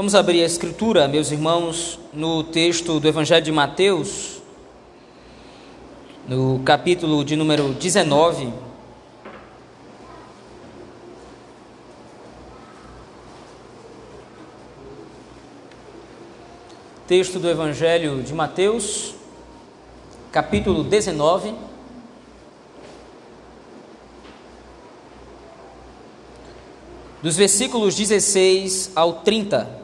Vamos abrir a escritura, meus irmãos, no texto do Evangelho de Mateus, no capítulo de número 19. Texto do Evangelho de Mateus, capítulo 19. Dos versículos 16 ao 30.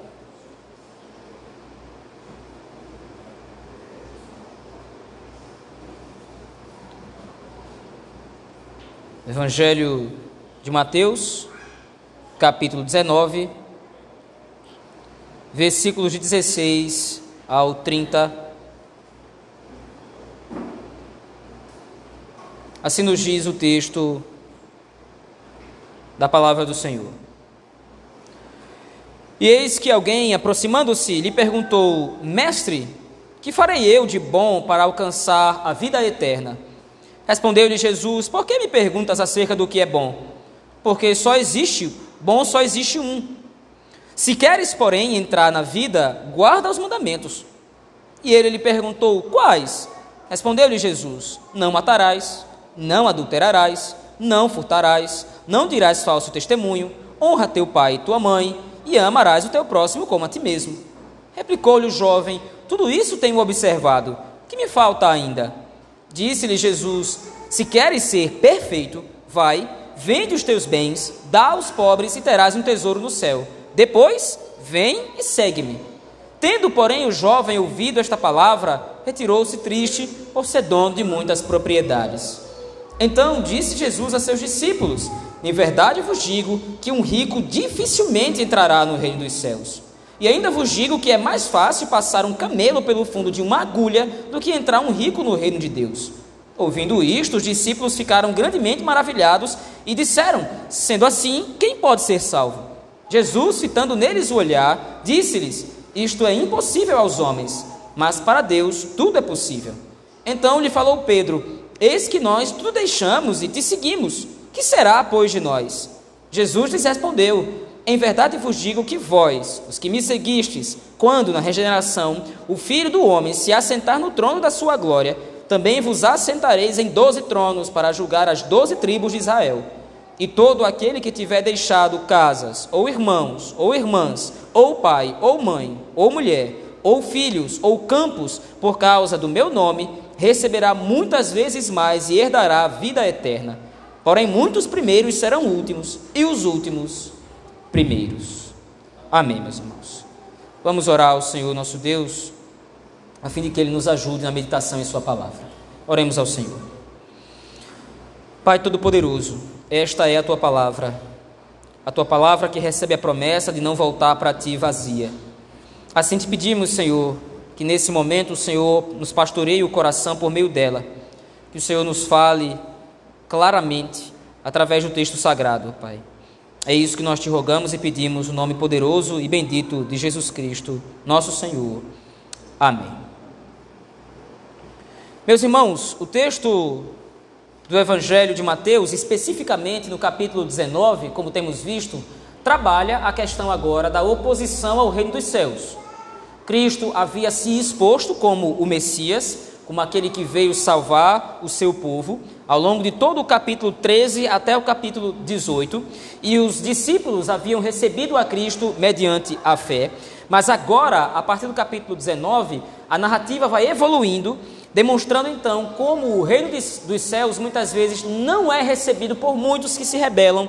Evangelho de Mateus, capítulo 19, versículos de 16 ao 30. Assim nos diz o texto da palavra do Senhor. E eis que alguém, aproximando-se, lhe perguntou: Mestre, que farei eu de bom para alcançar a vida eterna? Respondeu-lhe Jesus: Por que me perguntas acerca do que é bom? Porque só existe, bom só existe um. Se queres, porém, entrar na vida, guarda os mandamentos. E ele lhe perguntou: Quais? Respondeu-lhe Jesus: Não matarás, não adulterarás, não furtarás, não dirás falso testemunho, honra teu pai e tua mãe, e amarás o teu próximo como a ti mesmo. Replicou-lhe o jovem: Tudo isso tenho observado. Que me falta ainda? Disse-lhe Jesus: Se queres ser perfeito, vai, vende os teus bens, dá aos pobres e terás um tesouro no céu. Depois, vem e segue-me. Tendo, porém, o jovem ouvido esta palavra, retirou-se triste por ser dono de muitas propriedades. Então disse Jesus a seus discípulos: Em verdade vos digo que um rico dificilmente entrará no reino dos céus. E ainda vos digo que é mais fácil passar um camelo pelo fundo de uma agulha do que entrar um rico no reino de Deus. Ouvindo isto, os discípulos ficaram grandemente maravilhados e disseram: Sendo assim, quem pode ser salvo? Jesus, fitando neles o olhar, disse-lhes: Isto é impossível aos homens, mas para Deus tudo é possível. Então lhe falou Pedro: Eis que nós tudo deixamos e te seguimos. Que será, pois, de nós? Jesus lhes respondeu: em verdade vos digo que vós, os que me seguistes, quando na regeneração o Filho do Homem se assentar no trono da sua glória, também vos assentareis em doze tronos para julgar as doze tribos de Israel. E todo aquele que tiver deixado casas, ou irmãos, ou irmãs, ou pai, ou mãe, ou mulher, ou filhos, ou campos, por causa do meu nome, receberá muitas vezes mais e herdará a vida eterna. Porém, muitos primeiros serão últimos, e os últimos primeiros. Amém, meus irmãos. Vamos orar ao Senhor nosso Deus, a fim de que Ele nos ajude na meditação em Sua palavra. Oremos ao Senhor. Pai Todo-Poderoso, esta é a Tua palavra, a Tua palavra que recebe a promessa de não voltar para Ti vazia. Assim te pedimos, Senhor, que nesse momento o Senhor nos pastoreie o coração por meio dela, que o Senhor nos fale claramente através do texto sagrado, Pai. É isso que nós te rogamos e pedimos, no nome poderoso e bendito de Jesus Cristo, nosso Senhor. Amém. Meus irmãos, o texto do Evangelho de Mateus, especificamente no capítulo 19, como temos visto, trabalha a questão agora da oposição ao reino dos céus. Cristo havia se exposto como o Messias, como aquele que veio salvar o seu povo, ao longo de todo o capítulo 13 até o capítulo 18, e os discípulos haviam recebido a Cristo mediante a fé, mas agora, a partir do capítulo 19, a narrativa vai evoluindo, demonstrando então como o reino dos céus muitas vezes não é recebido por muitos que se rebelam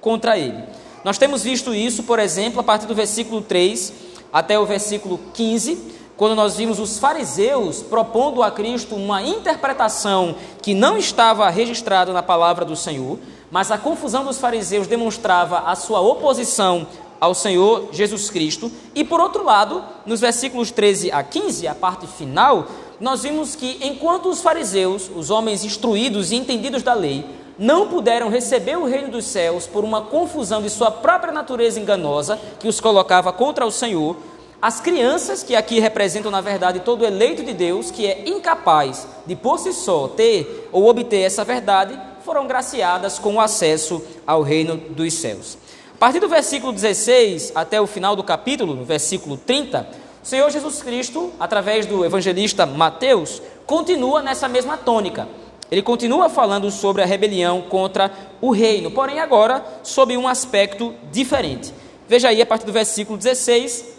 contra ele. Nós temos visto isso, por exemplo, a partir do versículo 3 até o versículo 15 quando nós vimos os fariseus propondo a Cristo uma interpretação que não estava registrada na palavra do Senhor, mas a confusão dos fariseus demonstrava a sua oposição ao Senhor Jesus Cristo. E por outro lado, nos versículos 13 a 15, a parte final, nós vimos que enquanto os fariseus, os homens instruídos e entendidos da lei, não puderam receber o reino dos céus por uma confusão de sua própria natureza enganosa que os colocava contra o Senhor, as crianças, que aqui representam, na verdade, todo eleito de Deus, que é incapaz de por si só ter ou obter essa verdade, foram graciadas com o acesso ao reino dos céus. partir do versículo 16 até o final do capítulo, no versículo 30, o Senhor Jesus Cristo, através do evangelista Mateus, continua nessa mesma tônica. Ele continua falando sobre a rebelião contra o reino, porém agora sob um aspecto diferente. Veja aí a partir do versículo 16,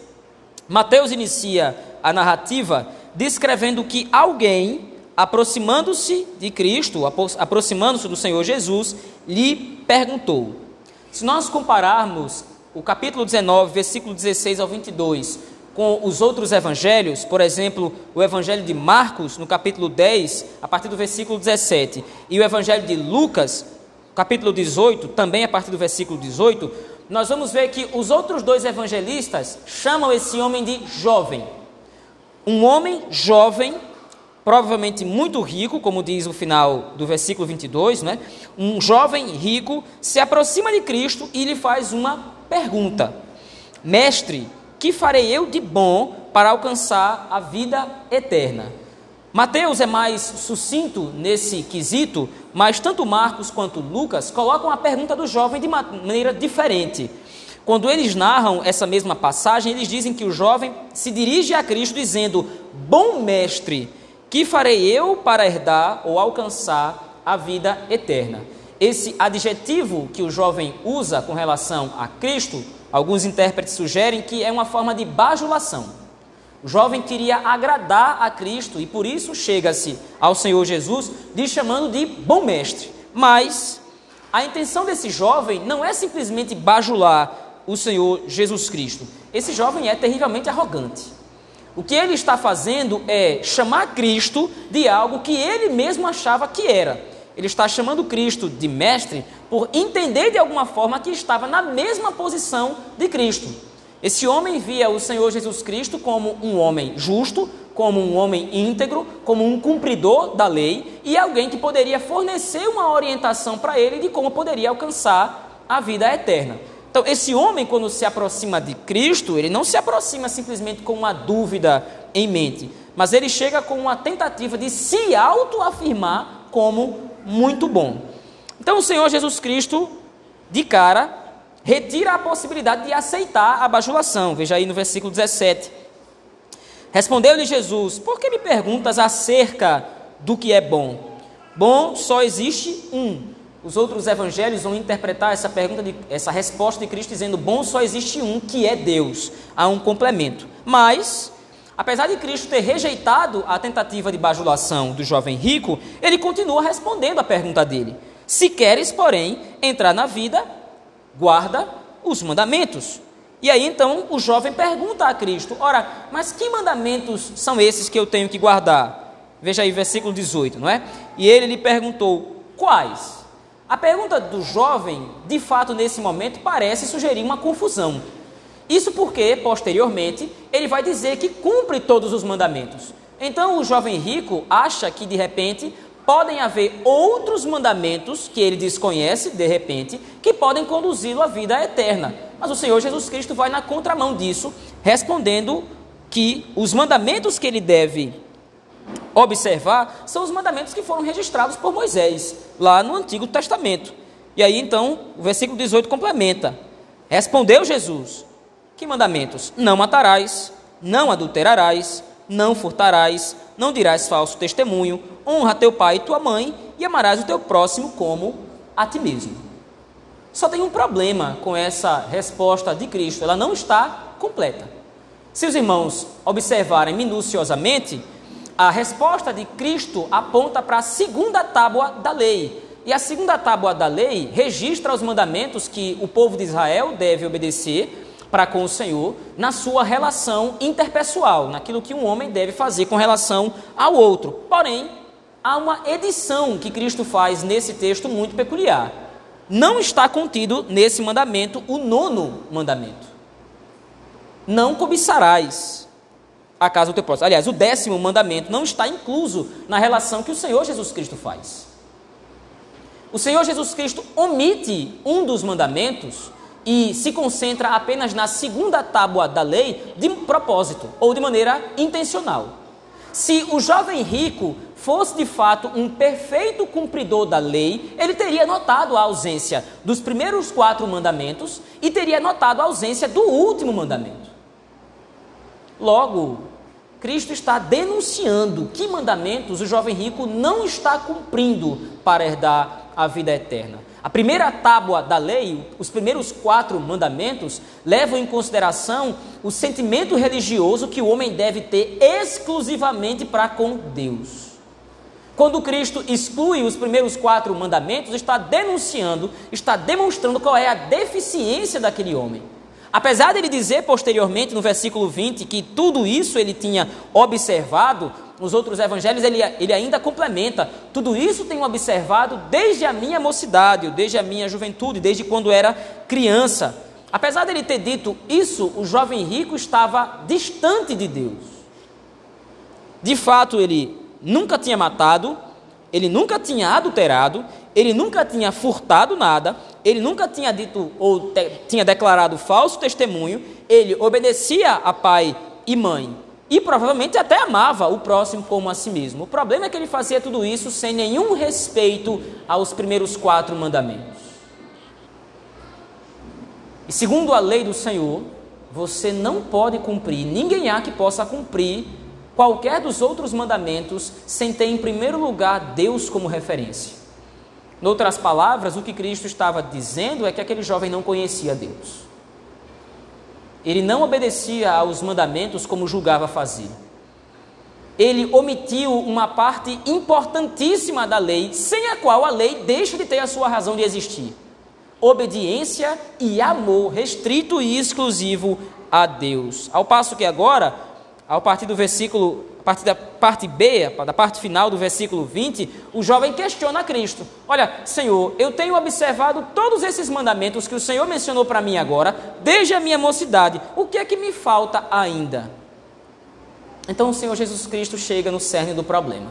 Mateus inicia a narrativa descrevendo que alguém, aproximando-se de Cristo, aproximando-se do Senhor Jesus, lhe perguntou. Se nós compararmos o capítulo 19, versículo 16 ao 22, com os outros evangelhos, por exemplo, o evangelho de Marcos, no capítulo 10, a partir do versículo 17, e o evangelho de Lucas, capítulo 18, também a partir do versículo 18, nós vamos ver que os outros dois evangelistas chamam esse homem de jovem. Um homem jovem, provavelmente muito rico, como diz o final do versículo 22, né? Um jovem rico se aproxima de Cristo e lhe faz uma pergunta: Mestre, que farei eu de bom para alcançar a vida eterna? Mateus é mais sucinto nesse quesito, mas tanto Marcos quanto Lucas colocam a pergunta do jovem de maneira diferente. Quando eles narram essa mesma passagem, eles dizem que o jovem se dirige a Cristo dizendo: Bom mestre, que farei eu para herdar ou alcançar a vida eterna? Esse adjetivo que o jovem usa com relação a Cristo Alguns intérpretes sugerem que é uma forma de bajulação. O jovem queria agradar a Cristo e por isso chega-se ao Senhor Jesus lhe chamando de bom mestre. Mas a intenção desse jovem não é simplesmente bajular o Senhor Jesus Cristo. Esse jovem é terrivelmente arrogante. O que ele está fazendo é chamar Cristo de algo que ele mesmo achava que era. Ele está chamando Cristo de mestre por entender de alguma forma que estava na mesma posição de Cristo. Esse homem via o Senhor Jesus Cristo como um homem justo, como um homem íntegro, como um cumpridor da lei e alguém que poderia fornecer uma orientação para ele de como poderia alcançar a vida eterna. Então, esse homem, quando se aproxima de Cristo, ele não se aproxima simplesmente com uma dúvida em mente, mas ele chega com uma tentativa de se autoafirmar como muito bom. Então o Senhor Jesus Cristo, de cara, retira a possibilidade de aceitar a bajulação. Veja aí no versículo 17. Respondeu-lhe Jesus: Por que me perguntas acerca do que é bom? Bom só existe um. Os outros evangelhos vão interpretar essa pergunta, de, essa resposta de Cristo dizendo: Bom só existe um, que é Deus. Há um complemento. Mas, apesar de Cristo ter rejeitado a tentativa de bajulação do jovem rico, ele continua respondendo à pergunta dele. Se queres, porém, entrar na vida, guarda os mandamentos. E aí então o jovem pergunta a Cristo: Ora, mas que mandamentos são esses que eu tenho que guardar? Veja aí, versículo 18, não é? E ele lhe perguntou: Quais? A pergunta do jovem, de fato, nesse momento, parece sugerir uma confusão. Isso porque, posteriormente, ele vai dizer que cumpre todos os mandamentos. Então o jovem rico acha que, de repente, podem haver outros mandamentos que ele desconhece, de repente, que podem conduzi-lo à vida eterna. Mas o Senhor Jesus Cristo vai na contramão disso, respondendo que os mandamentos que ele deve observar são os mandamentos que foram registrados por Moisés, lá no Antigo Testamento. E aí então, o versículo 18 complementa: Respondeu Jesus: Que mandamentos? Não matarás, não adulterarás, não furtarás, não dirás falso testemunho, honra teu pai e tua mãe e amarás o teu próximo como a ti mesmo. Só tem um problema com essa resposta de Cristo, ela não está completa. Se os irmãos observarem minuciosamente, a resposta de Cristo aponta para a segunda tábua da lei. E a segunda tábua da lei registra os mandamentos que o povo de Israel deve obedecer para com o Senhor na sua relação interpessoal, naquilo que um homem deve fazer com relação ao outro. Porém, há uma edição que Cristo faz nesse texto muito peculiar. Não está contido nesse mandamento o nono mandamento. Não cobiçarás a casa do teu próximo. Aliás, o décimo mandamento não está incluso na relação que o Senhor Jesus Cristo faz. O Senhor Jesus Cristo omite um dos mandamentos e se concentra apenas na segunda tábua da lei de propósito ou de maneira intencional. Se o jovem rico fosse de fato um perfeito cumpridor da lei, ele teria notado a ausência dos primeiros quatro mandamentos e teria notado a ausência do último mandamento. Logo, Cristo está denunciando que mandamentos o jovem rico não está cumprindo para herdar a vida eterna. A primeira tábua da lei, os primeiros quatro mandamentos, levam em consideração o sentimento religioso que o homem deve ter exclusivamente para com Deus. Quando Cristo exclui os primeiros quatro mandamentos, está denunciando, está demonstrando qual é a deficiência daquele homem. Apesar de ele dizer posteriormente, no versículo 20, que tudo isso ele tinha observado, nos outros evangelhos ele, ele ainda complementa: tudo isso tenho observado desde a minha mocidade, desde a minha juventude, desde quando era criança. Apesar dele ter dito isso, o jovem rico estava distante de Deus. De fato, ele nunca tinha matado, ele nunca tinha adulterado, ele nunca tinha furtado nada, ele nunca tinha dito ou te, tinha declarado falso testemunho, ele obedecia a pai e mãe e provavelmente até amava o próximo como a si mesmo. O problema é que ele fazia tudo isso sem nenhum respeito aos primeiros quatro mandamentos. E segundo a lei do Senhor, você não pode cumprir, ninguém há que possa cumprir qualquer dos outros mandamentos sem ter em primeiro lugar Deus como referência. Em outras palavras, o que Cristo estava dizendo é que aquele jovem não conhecia Deus. Ele não obedecia aos mandamentos como julgava fazer. Ele omitiu uma parte importantíssima da lei, sem a qual a lei deixa de ter a sua razão de existir: obediência e amor restrito e exclusivo a Deus. Ao passo que agora, ao partir do versículo a partir da parte B, da parte final do versículo 20, o jovem questiona Cristo: Olha, Senhor, eu tenho observado todos esses mandamentos que o Senhor mencionou para mim agora, desde a minha mocidade, o que é que me falta ainda? Então o Senhor Jesus Cristo chega no cerne do problema.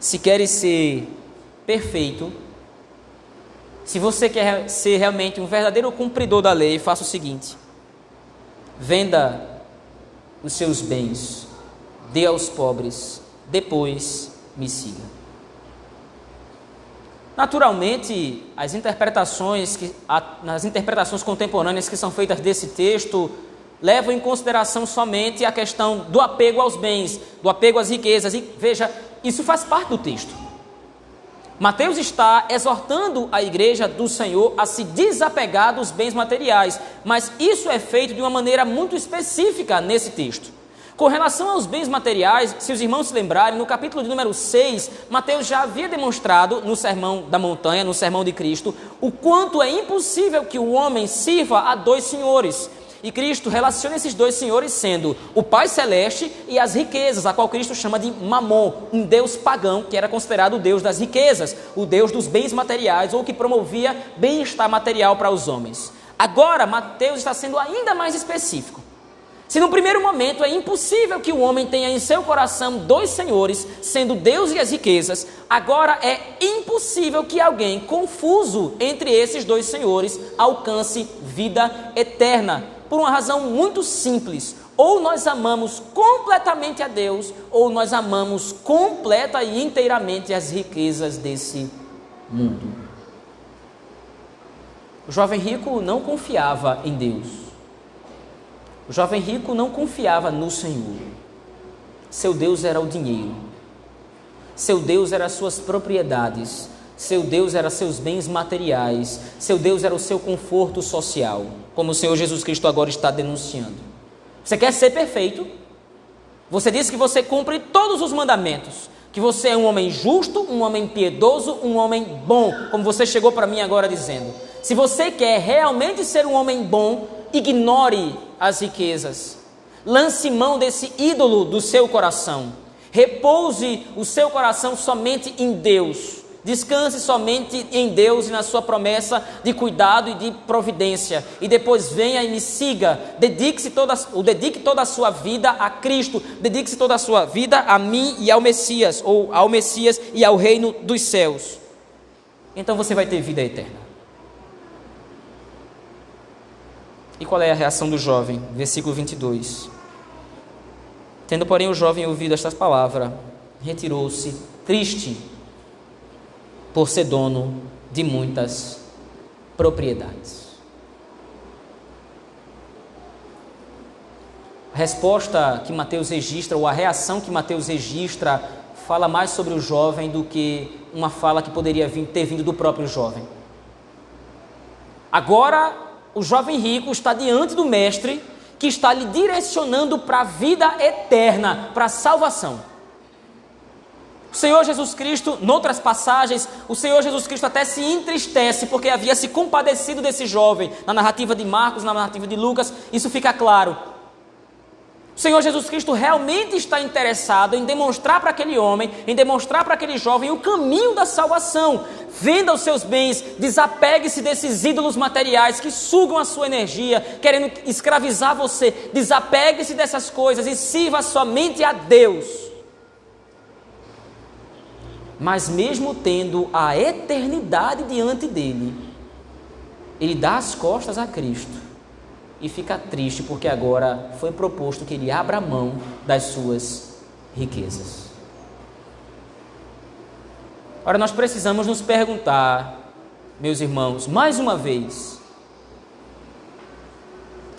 Se queres ser perfeito, se você quer ser realmente um verdadeiro cumpridor da lei, faça o seguinte: venda os seus bens dê aos pobres, depois me siga. Naturalmente, as interpretações, que, as interpretações contemporâneas que são feitas desse texto levam em consideração somente a questão do apego aos bens, do apego às riquezas. E veja, isso faz parte do texto. Mateus está exortando a igreja do Senhor a se desapegar dos bens materiais, mas isso é feito de uma maneira muito específica nesse texto. Com relação aos bens materiais, se os irmãos se lembrarem, no capítulo de número 6, Mateus já havia demonstrado no sermão da montanha, no sermão de Cristo, o quanto é impossível que o homem sirva a dois senhores. E Cristo relaciona esses dois senhores sendo o Pai Celeste e as riquezas, a qual Cristo chama de Mamon, um deus pagão que era considerado o deus das riquezas, o deus dos bens materiais ou que promovia bem-estar material para os homens. Agora, Mateus está sendo ainda mais específico. Se no primeiro momento é impossível que o homem tenha em seu coração dois senhores, sendo Deus e as riquezas, agora é impossível que alguém confuso entre esses dois senhores alcance vida eterna, por uma razão muito simples. Ou nós amamos completamente a Deus, ou nós amamos completa e inteiramente as riquezas desse mundo. O jovem rico não confiava em Deus. O jovem rico não confiava no Senhor. Seu Deus era o dinheiro. Seu Deus era as suas propriedades. Seu Deus era seus bens materiais. Seu Deus era o seu conforto social, como o Senhor Jesus Cristo agora está denunciando. Você quer ser perfeito? Você diz que você cumpre todos os mandamentos, que você é um homem justo, um homem piedoso, um homem bom, como você chegou para mim agora dizendo. Se você quer realmente ser um homem bom, ignore as riquezas. Lance mão desse ídolo do seu coração. Repouse o seu coração somente em Deus. Descanse somente em Deus e na sua promessa de cuidado e de providência. E depois venha e me siga. Dedique-se toda, dedique toda a sua vida a Cristo. Dedique-se toda a sua vida a mim e ao Messias, ou ao Messias e ao reino dos céus. Então você vai ter vida eterna. E qual é a reação do jovem? Versículo 22. Tendo, porém, o jovem ouvido estas palavras, retirou-se triste por ser dono de muitas propriedades. A resposta que Mateus registra, ou a reação que Mateus registra, fala mais sobre o jovem do que uma fala que poderia vir, ter vindo do próprio jovem. Agora, o jovem rico está diante do mestre que está lhe direcionando para a vida eterna, para a salvação. O Senhor Jesus Cristo, noutras passagens, o Senhor Jesus Cristo até se entristece porque havia se compadecido desse jovem. Na narrativa de Marcos, na narrativa de Lucas, isso fica claro. O Senhor Jesus Cristo realmente está interessado em demonstrar para aquele homem, em demonstrar para aquele jovem o caminho da salvação. Venda os seus bens, desapegue-se desses ídolos materiais que sugam a sua energia, querendo escravizar você. Desapegue-se dessas coisas e sirva somente a Deus mas mesmo tendo a eternidade diante dele, ele dá as costas a Cristo e fica triste porque agora foi proposto que ele abra mão das suas riquezas. Ora, nós precisamos nos perguntar, meus irmãos, mais uma vez,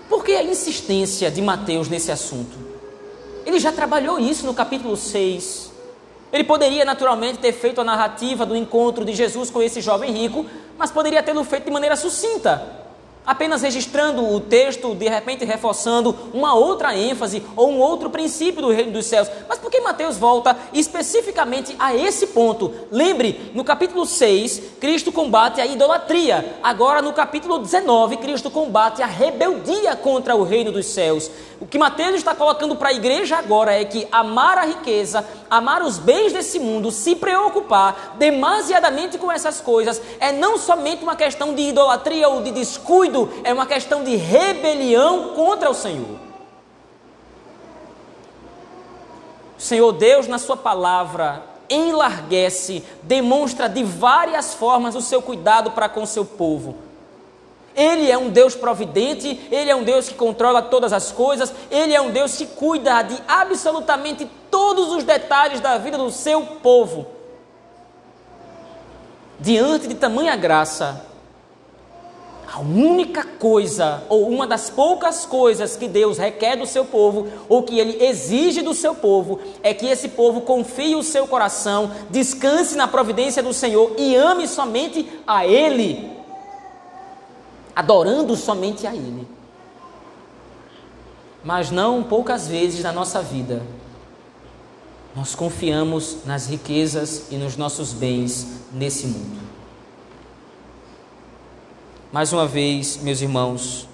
por que a insistência de Mateus nesse assunto? Ele já trabalhou isso no capítulo 6, ele poderia naturalmente ter feito a narrativa do encontro de Jesus com esse jovem rico, mas poderia tê-lo feito de maneira sucinta apenas registrando o texto, de repente reforçando uma outra ênfase ou um outro princípio do reino dos céus. Mas por Mateus volta especificamente a esse ponto? Lembre, no capítulo 6, Cristo combate a idolatria. Agora, no capítulo 19, Cristo combate a rebeldia contra o reino dos céus. O que Mateus está colocando para a igreja agora é que amar a riqueza, amar os bens desse mundo, se preocupar demasiadamente com essas coisas, é não somente uma questão de idolatria ou de descuido é uma questão de rebelião contra o Senhor. O Senhor Deus, na Sua palavra, enlarguece, demonstra de várias formas o seu cuidado para com o seu povo. Ele é um Deus providente, Ele é um Deus que controla todas as coisas, Ele é um Deus que cuida de absolutamente todos os detalhes da vida do seu povo. Diante de tamanha graça, a única coisa, ou uma das poucas coisas que Deus requer do seu povo, ou que Ele exige do seu povo, é que esse povo confie o seu coração, descanse na providência do Senhor e ame somente a Ele, adorando somente a Ele. Mas não poucas vezes na nossa vida, nós confiamos nas riquezas e nos nossos bens nesse mundo. Mais uma vez, meus irmãos,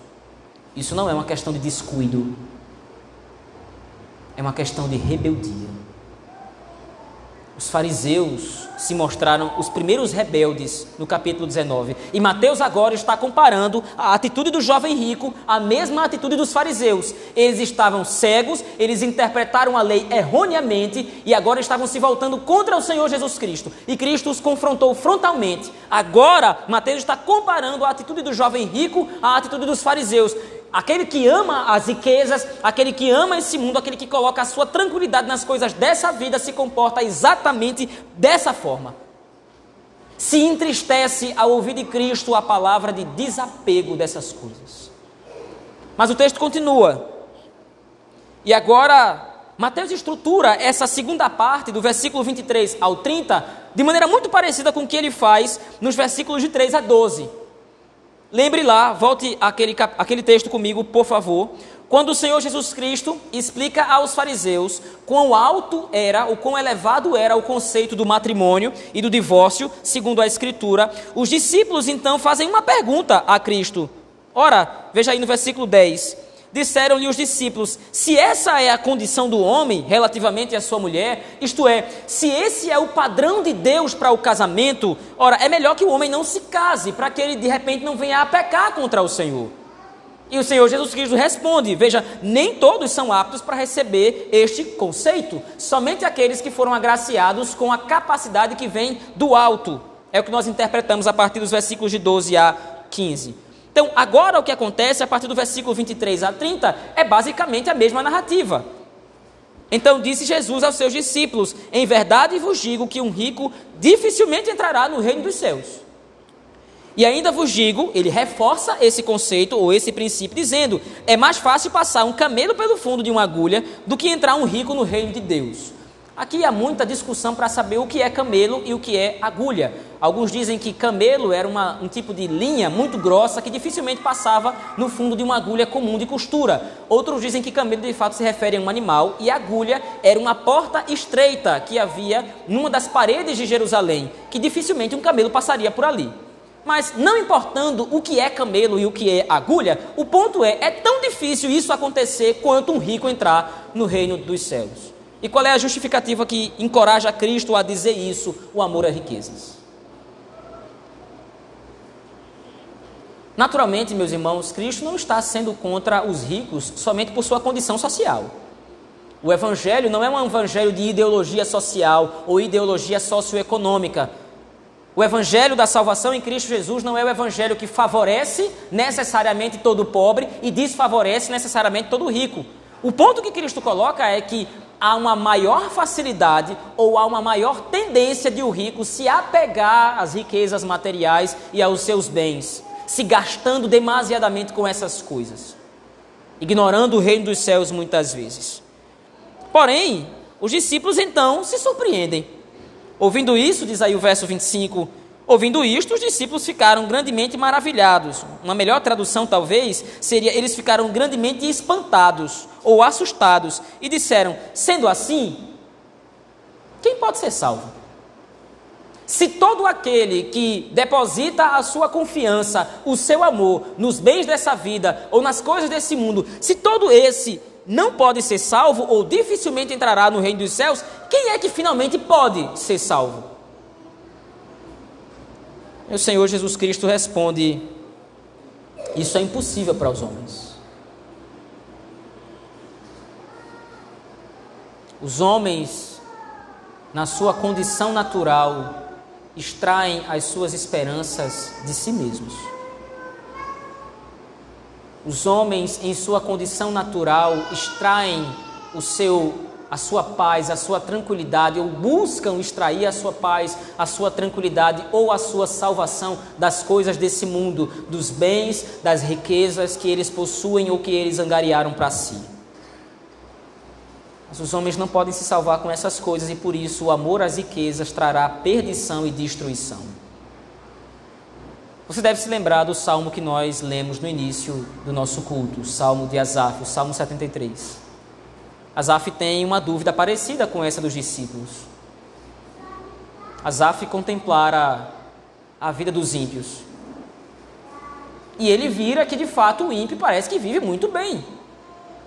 isso não é uma questão de descuido, é uma questão de rebeldia. Os fariseus se mostraram os primeiros rebeldes no capítulo 19. E Mateus agora está comparando a atitude do jovem rico à mesma atitude dos fariseus. Eles estavam cegos, eles interpretaram a lei erroneamente e agora estavam se voltando contra o Senhor Jesus Cristo. E Cristo os confrontou frontalmente. Agora, Mateus está comparando a atitude do jovem rico à atitude dos fariseus. Aquele que ama as riquezas, aquele que ama esse mundo, aquele que coloca a sua tranquilidade nas coisas dessa vida, se comporta exatamente dessa forma. Se entristece ao ouvir de Cristo a palavra de desapego dessas coisas. Mas o texto continua. E agora, Mateus estrutura essa segunda parte, do versículo 23 ao 30, de maneira muito parecida com o que ele faz nos versículos de 3 a 12. Lembre lá, volte aquele, aquele texto comigo, por favor. Quando o Senhor Jesus Cristo explica aos fariseus quão alto era, ou quão elevado era o conceito do matrimônio e do divórcio, segundo a Escritura, os discípulos então fazem uma pergunta a Cristo. Ora, veja aí no versículo 10 disseram-lhe os discípulos: se essa é a condição do homem relativamente à sua mulher, isto é, se esse é o padrão de Deus para o casamento, ora, é melhor que o homem não se case, para que ele de repente não venha a pecar contra o Senhor. E o Senhor Jesus Cristo responde: Veja, nem todos são aptos para receber este conceito, somente aqueles que foram agraciados com a capacidade que vem do alto. É o que nós interpretamos a partir dos versículos de 12 a 15. Então, agora o que acontece a partir do versículo 23 a 30 é basicamente a mesma narrativa. Então disse Jesus aos seus discípulos: Em verdade vos digo que um rico dificilmente entrará no reino dos céus. E ainda vos digo, ele reforça esse conceito ou esse princípio, dizendo: é mais fácil passar um camelo pelo fundo de uma agulha do que entrar um rico no reino de Deus. Aqui há muita discussão para saber o que é camelo e o que é agulha. Alguns dizem que camelo era uma, um tipo de linha muito grossa que dificilmente passava no fundo de uma agulha comum de costura. Outros dizem que camelo de fato se refere a um animal e agulha era uma porta estreita que havia numa das paredes de Jerusalém, que dificilmente um camelo passaria por ali. Mas não importando o que é camelo e o que é agulha, o ponto é: é tão difícil isso acontecer quanto um rico entrar no reino dos céus. E qual é a justificativa que encoraja Cristo a dizer isso? O amor a riquezas. Naturalmente, meus irmãos, Cristo não está sendo contra os ricos somente por sua condição social. O Evangelho não é um evangelho de ideologia social ou ideologia socioeconômica. O evangelho da salvação em Cristo Jesus não é o evangelho que favorece necessariamente todo pobre e desfavorece necessariamente todo rico. O ponto que Cristo coloca é que há uma maior facilidade ou há uma maior tendência de o rico se apegar às riquezas materiais e aos seus bens, se gastando demasiadamente com essas coisas, ignorando o reino dos céus muitas vezes. Porém, os discípulos então se surpreendem. Ouvindo isso, diz aí o verso 25, Ouvindo isto, os discípulos ficaram grandemente maravilhados. Uma melhor tradução, talvez, seria: eles ficaram grandemente espantados ou assustados e disseram: sendo assim, quem pode ser salvo? Se todo aquele que deposita a sua confiança, o seu amor nos bens dessa vida ou nas coisas desse mundo, se todo esse não pode ser salvo ou dificilmente entrará no reino dos céus, quem é que finalmente pode ser salvo? E o Senhor Jesus Cristo responde: Isso é impossível para os homens. Os homens, na sua condição natural, extraem as suas esperanças de si mesmos. Os homens, em sua condição natural, extraem o seu a sua paz, a sua tranquilidade, ou buscam extrair a sua paz, a sua tranquilidade ou a sua salvação das coisas desse mundo, dos bens, das riquezas que eles possuem ou que eles angariaram para si. Mas os homens não podem se salvar com essas coisas e por isso o amor às riquezas trará perdição e destruição. Você deve se lembrar do salmo que nós lemos no início do nosso culto, o salmo de Asaf, o salmo 73. Asaf tem uma dúvida parecida com essa dos discípulos. Asaf contemplara a vida dos ímpios. E ele vira que de fato o ímpio parece que vive muito bem.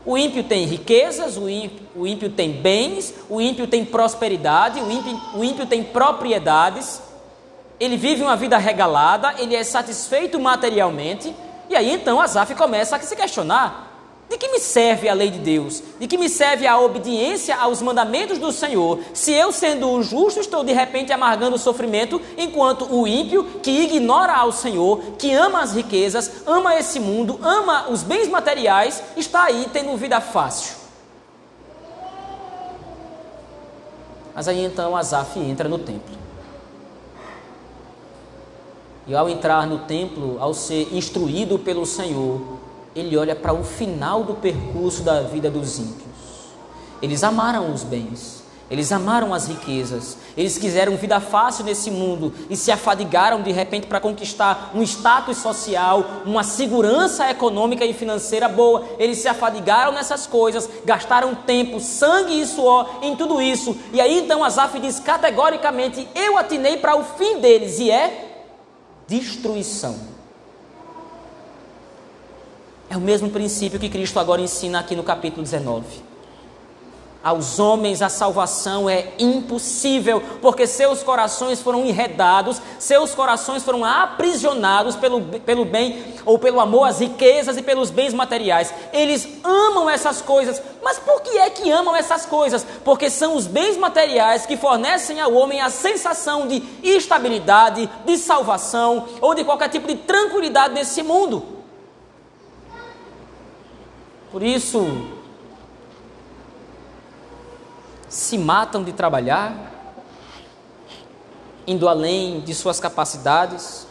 O ímpio tem riquezas, o ímpio, o ímpio tem bens, o ímpio tem prosperidade, o ímpio, o ímpio tem propriedades. Ele vive uma vida regalada, ele é satisfeito materialmente. E aí então Asaf começa a se questionar: de que me serve a lei de Deus? De que me serve a obediência aos mandamentos do Senhor, se eu, sendo o justo, estou de repente amargando o sofrimento, enquanto o ímpio, que ignora ao Senhor, que ama as riquezas, ama esse mundo, ama os bens materiais, está aí tendo vida fácil? Mas aí então Asaf entra no templo. E ao entrar no templo, ao ser instruído pelo Senhor, ele olha para o final do percurso da vida dos ímpios. Eles amaram os bens, eles amaram as riquezas, eles quiseram vida fácil nesse mundo e se afadigaram de repente para conquistar um status social, uma segurança econômica e financeira boa. Eles se afadigaram nessas coisas, gastaram tempo, sangue e suor em tudo isso. E aí então Asaf diz categoricamente: Eu atinei para o fim deles e é destruição. É o mesmo princípio que Cristo agora ensina aqui no capítulo 19. Aos homens a salvação é impossível, porque seus corações foram enredados, seus corações foram aprisionados pelo, pelo bem ou pelo amor às riquezas e pelos bens materiais. Eles amam essas coisas, mas por que é que amam essas coisas? Porque são os bens materiais que fornecem ao homem a sensação de estabilidade, de salvação ou de qualquer tipo de tranquilidade nesse mundo. Por isso, se matam de trabalhar, indo além de suas capacidades.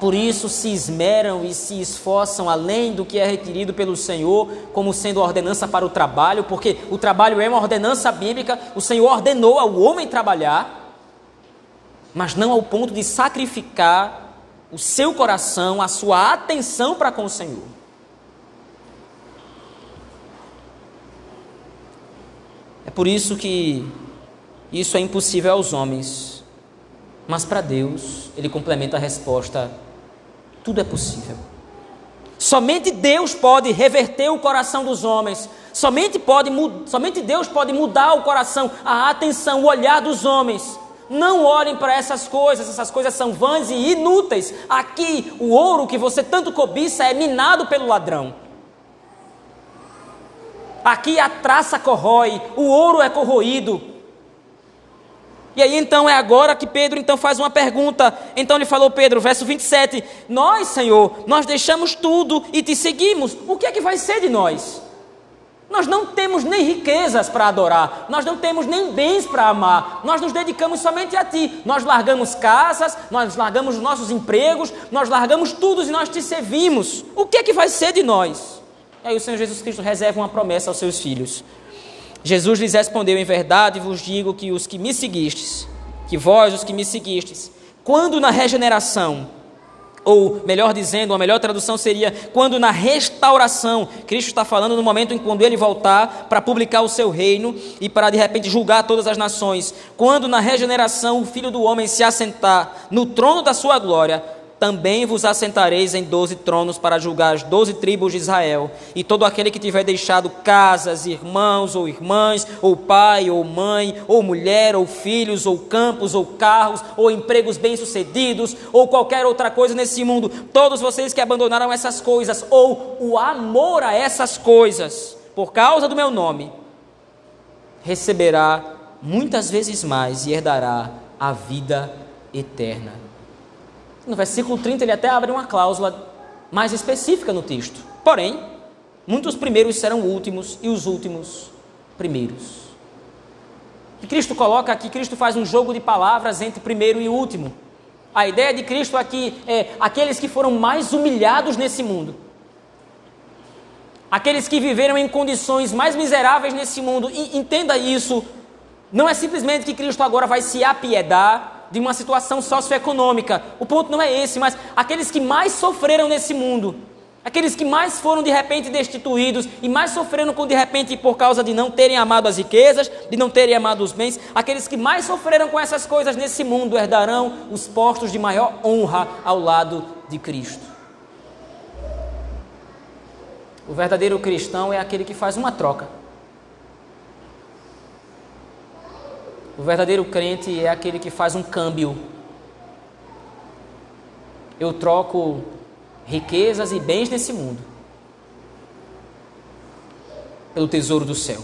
Por isso se esmeram e se esforçam além do que é requerido pelo Senhor, como sendo ordenança para o trabalho, porque o trabalho é uma ordenança bíblica, o Senhor ordenou ao homem trabalhar, mas não ao ponto de sacrificar o seu coração, a sua atenção para com o Senhor. Por isso que isso é impossível aos homens, mas para Deus, Ele complementa a resposta: tudo é possível. Somente Deus pode reverter o coração dos homens. Somente, pode, somente Deus pode mudar o coração, a atenção, o olhar dos homens. Não olhem para essas coisas, essas coisas são vãs e inúteis. Aqui, o ouro que você tanto cobiça é minado pelo ladrão. Aqui a traça corrói, o ouro é corroído. E aí então é agora que Pedro então faz uma pergunta. Então ele falou, Pedro, verso 27, nós, Senhor, nós deixamos tudo e te seguimos. O que é que vai ser de nós? Nós não temos nem riquezas para adorar, nós não temos nem bens para amar, nós nos dedicamos somente a Ti. Nós largamos casas, nós largamos os nossos empregos, nós largamos tudo e nós te servimos. O que é que vai ser de nós? E aí o Senhor Jesus Cristo reserva uma promessa aos seus filhos. Jesus lhes respondeu: Em verdade vos digo que os que me seguistes, que vós, os que me seguistes, quando na regeneração, ou melhor dizendo, a melhor tradução seria quando na restauração, Cristo está falando no momento em quando ele voltar para publicar o seu reino e para de repente julgar todas as nações, quando na regeneração o Filho do homem se assentar no trono da sua glória, também vos assentareis em doze tronos para julgar as doze tribos de Israel. E todo aquele que tiver deixado casas, irmãos ou irmãs, ou pai ou mãe, ou mulher ou filhos, ou campos ou carros, ou empregos bem-sucedidos, ou qualquer outra coisa nesse mundo, todos vocês que abandonaram essas coisas, ou o amor a essas coisas, por causa do meu nome, receberá muitas vezes mais e herdará a vida eterna. No versículo 30 ele até abre uma cláusula mais específica no texto. Porém, muitos primeiros serão últimos e os últimos primeiros. E Cristo coloca aqui, Cristo faz um jogo de palavras entre primeiro e último. A ideia de Cristo aqui é aqueles que foram mais humilhados nesse mundo. Aqueles que viveram em condições mais miseráveis nesse mundo. E entenda isso. Não é simplesmente que Cristo agora vai se apiedar de uma situação socioeconômica. O ponto não é esse, mas aqueles que mais sofreram nesse mundo, aqueles que mais foram de repente destituídos e mais sofreram com de repente por causa de não terem amado as riquezas, de não terem amado os bens, aqueles que mais sofreram com essas coisas nesse mundo herdarão os postos de maior honra ao lado de Cristo. O verdadeiro cristão é aquele que faz uma troca. O verdadeiro crente é aquele que faz um câmbio. Eu troco riquezas e bens nesse mundo pelo tesouro do céu.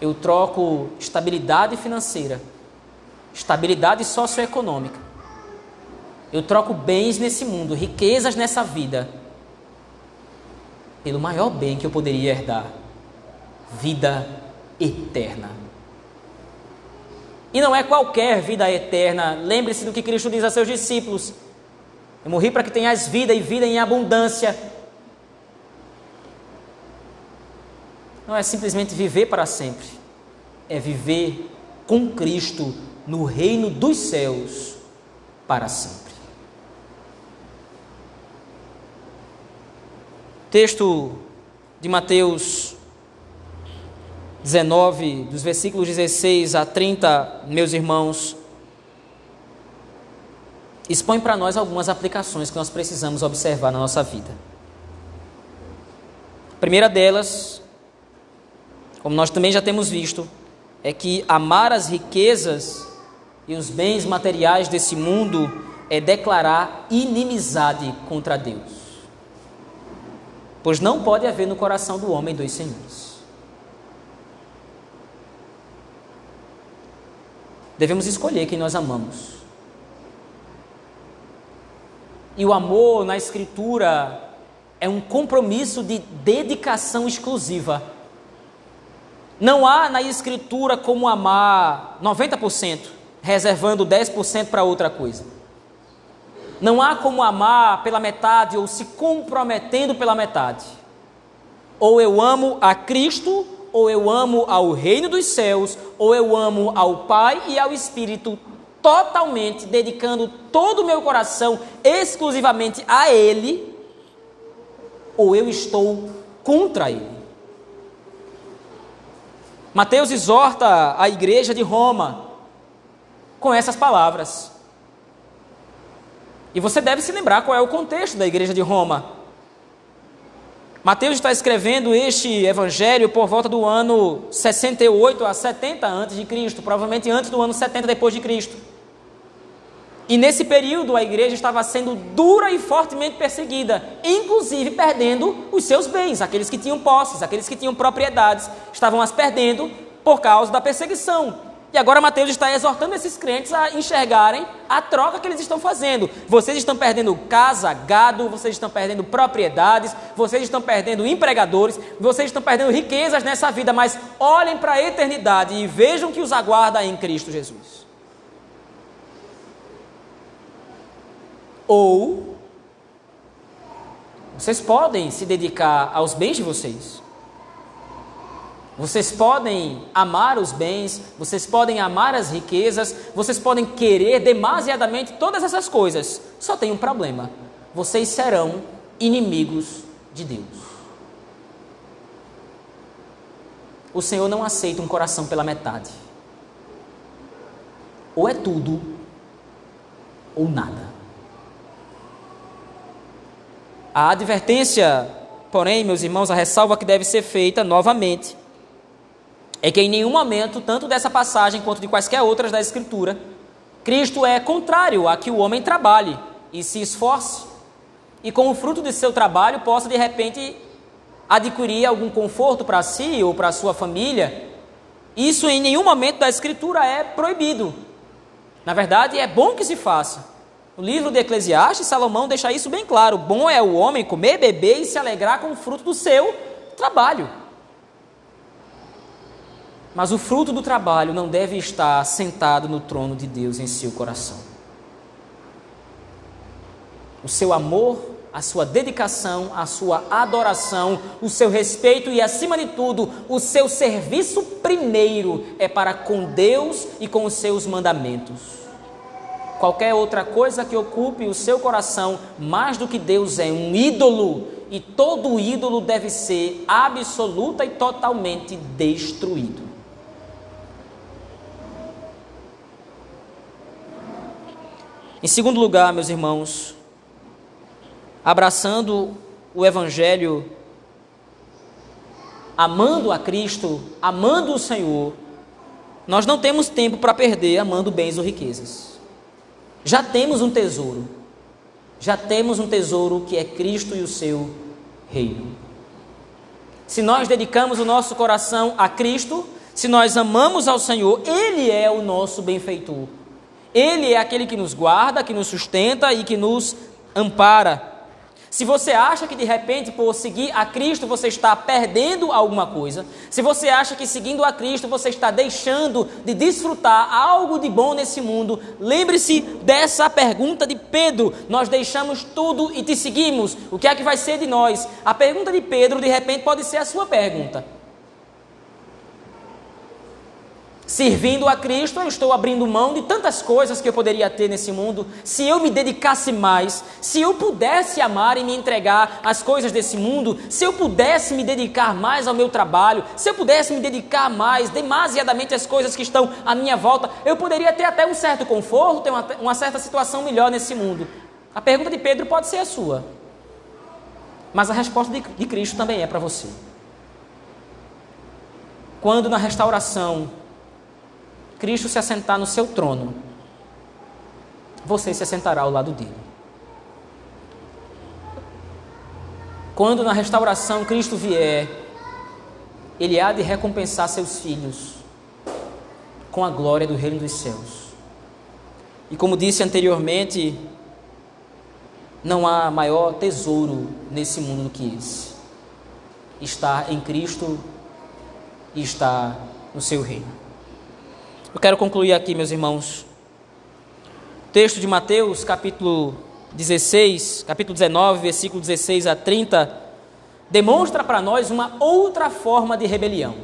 Eu troco estabilidade financeira, estabilidade socioeconômica. Eu troco bens nesse mundo, riquezas nessa vida, pelo maior bem que eu poderia herdar: vida eterna. E não é qualquer vida eterna. Lembre-se do que Cristo diz a seus discípulos: Eu morri para que tenhas vida e vida em abundância. Não é simplesmente viver para sempre, é viver com Cristo no reino dos céus para sempre. Texto de Mateus 19, dos versículos 16 a 30, meus irmãos, expõe para nós algumas aplicações que nós precisamos observar na nossa vida. A primeira delas, como nós também já temos visto, é que amar as riquezas e os bens materiais desse mundo é declarar inimizade contra Deus. Pois não pode haver no coração do homem dois senhores. Devemos escolher quem nós amamos. E o amor na Escritura é um compromisso de dedicação exclusiva. Não há na Escritura como amar 90%, reservando 10% para outra coisa. Não há como amar pela metade ou se comprometendo pela metade. Ou eu amo a Cristo, ou eu amo ao reino dos céus, ou eu amo ao Pai e ao Espírito totalmente, dedicando todo o meu coração exclusivamente a Ele, ou eu estou contra Ele. Mateus exorta a igreja de Roma com essas palavras. E você deve se lembrar qual é o contexto da igreja de Roma. Mateus está escrevendo este evangelho por volta do ano 68 a 70 antes de Cristo, provavelmente antes do ano 70 depois de Cristo. E nesse período a igreja estava sendo dura e fortemente perseguida, inclusive perdendo os seus bens, aqueles que tinham posses, aqueles que tinham propriedades, estavam as perdendo por causa da perseguição. E agora Mateus está exortando esses crentes a enxergarem a troca que eles estão fazendo. Vocês estão perdendo casa, gado, vocês estão perdendo propriedades, vocês estão perdendo empregadores, vocês estão perdendo riquezas nessa vida, mas olhem para a eternidade e vejam que os aguarda em Cristo Jesus. Ou vocês podem se dedicar aos bens de vocês. Vocês podem amar os bens, vocês podem amar as riquezas, vocês podem querer demasiadamente todas essas coisas. Só tem um problema: vocês serão inimigos de Deus. O Senhor não aceita um coração pela metade. Ou é tudo, ou nada. A advertência, porém, meus irmãos, a ressalva que deve ser feita novamente é que em nenhum momento, tanto dessa passagem quanto de quaisquer outras da Escritura, Cristo é contrário a que o homem trabalhe e se esforce e com o fruto de seu trabalho possa de repente adquirir algum conforto para si ou para sua família. Isso em nenhum momento da Escritura é proibido. Na verdade, é bom que se faça. No livro de Eclesiastes, Salomão deixa isso bem claro: bom é o homem comer, beber e se alegrar com o fruto do seu trabalho. Mas o fruto do trabalho não deve estar sentado no trono de Deus em seu coração. O seu amor, a sua dedicação, a sua adoração, o seu respeito e, acima de tudo, o seu serviço primeiro é para com Deus e com os seus mandamentos. Qualquer outra coisa que ocupe o seu coração mais do que Deus é um ídolo, e todo ídolo deve ser absoluta e totalmente destruído. Em segundo lugar, meus irmãos, abraçando o Evangelho, amando a Cristo, amando o Senhor, nós não temos tempo para perder amando bens ou riquezas. Já temos um tesouro, já temos um tesouro que é Cristo e o seu reino. Se nós dedicamos o nosso coração a Cristo, se nós amamos ao Senhor, Ele é o nosso benfeitor. Ele é aquele que nos guarda, que nos sustenta e que nos ampara. Se você acha que de repente por seguir a Cristo você está perdendo alguma coisa, se você acha que seguindo a Cristo você está deixando de desfrutar algo de bom nesse mundo, lembre-se dessa pergunta de Pedro: Nós deixamos tudo e te seguimos, o que é que vai ser de nós? A pergunta de Pedro de repente pode ser a sua pergunta. Servindo a Cristo, eu estou abrindo mão de tantas coisas que eu poderia ter nesse mundo. Se eu me dedicasse mais, se eu pudesse amar e me entregar às coisas desse mundo, se eu pudesse me dedicar mais ao meu trabalho, se eu pudesse me dedicar mais, demasiadamente às coisas que estão à minha volta, eu poderia ter até um certo conforto, ter uma, uma certa situação melhor nesse mundo. A pergunta de Pedro pode ser a sua, mas a resposta de, de Cristo também é para você. Quando na restauração Cristo se assentar no seu trono, você se assentará ao lado dele. Quando na restauração Cristo vier, ele há de recompensar seus filhos com a glória do reino dos céus. E como disse anteriormente, não há maior tesouro nesse mundo do que esse. Estar em Cristo e estar no seu reino. Eu quero concluir aqui, meus irmãos. Texto de Mateus, capítulo 16, capítulo 19, versículo 16 a 30, demonstra para nós uma outra forma de rebelião.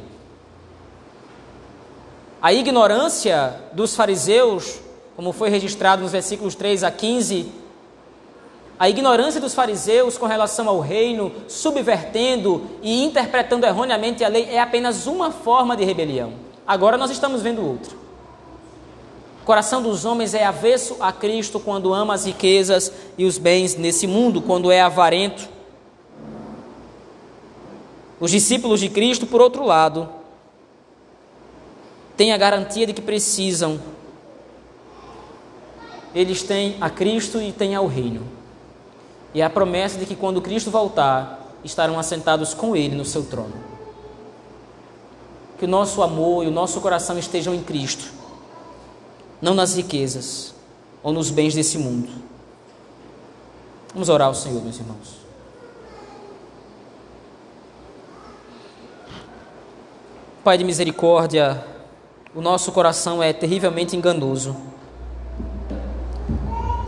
A ignorância dos fariseus, como foi registrado nos versículos 3 a 15, a ignorância dos fariseus com relação ao reino, subvertendo e interpretando erroneamente a lei, é apenas uma forma de rebelião. Agora nós estamos vendo outra. O coração dos homens é avesso a Cristo quando ama as riquezas e os bens nesse mundo, quando é avarento. Os discípulos de Cristo, por outro lado, têm a garantia de que precisam. Eles têm a Cristo e têm ao reino. E a promessa de que quando Cristo voltar, estarão assentados com Ele no seu trono. Que o nosso amor e o nosso coração estejam em Cristo, não nas riquezas ou nos bens desse mundo. Vamos orar ao Senhor, meus irmãos. Pai de misericórdia, o nosso coração é terrivelmente enganoso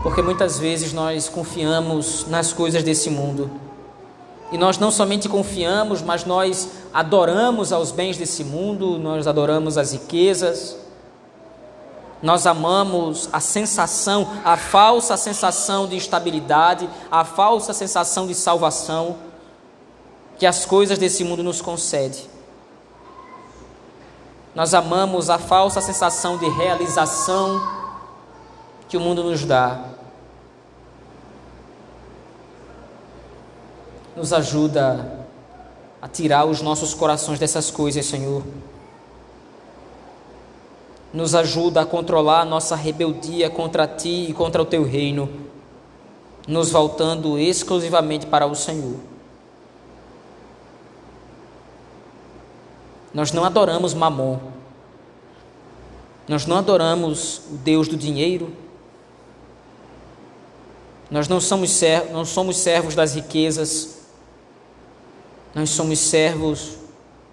porque muitas vezes nós confiamos nas coisas desse mundo. E nós não somente confiamos, mas nós adoramos aos bens desse mundo, nós adoramos as riquezas, nós amamos a sensação, a falsa sensação de estabilidade, a falsa sensação de salvação que as coisas desse mundo nos concedem. Nós amamos a falsa sensação de realização que o mundo nos dá. Nos ajuda a tirar os nossos corações dessas coisas, Senhor. Nos ajuda a controlar a nossa rebeldia contra Ti e contra o Teu reino, nos voltando exclusivamente para o Senhor. Nós não adoramos Mamon, nós não adoramos o Deus do dinheiro, nós não somos, não somos servos das riquezas, nós somos servos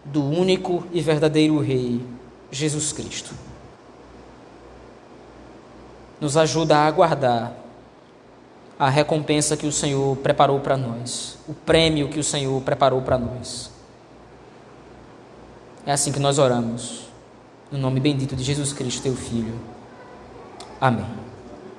do único e verdadeiro Rei, Jesus Cristo. Nos ajuda a aguardar a recompensa que o Senhor preparou para nós, o prêmio que o Senhor preparou para nós. É assim que nós oramos, no nome bendito de Jesus Cristo, teu Filho. Amém.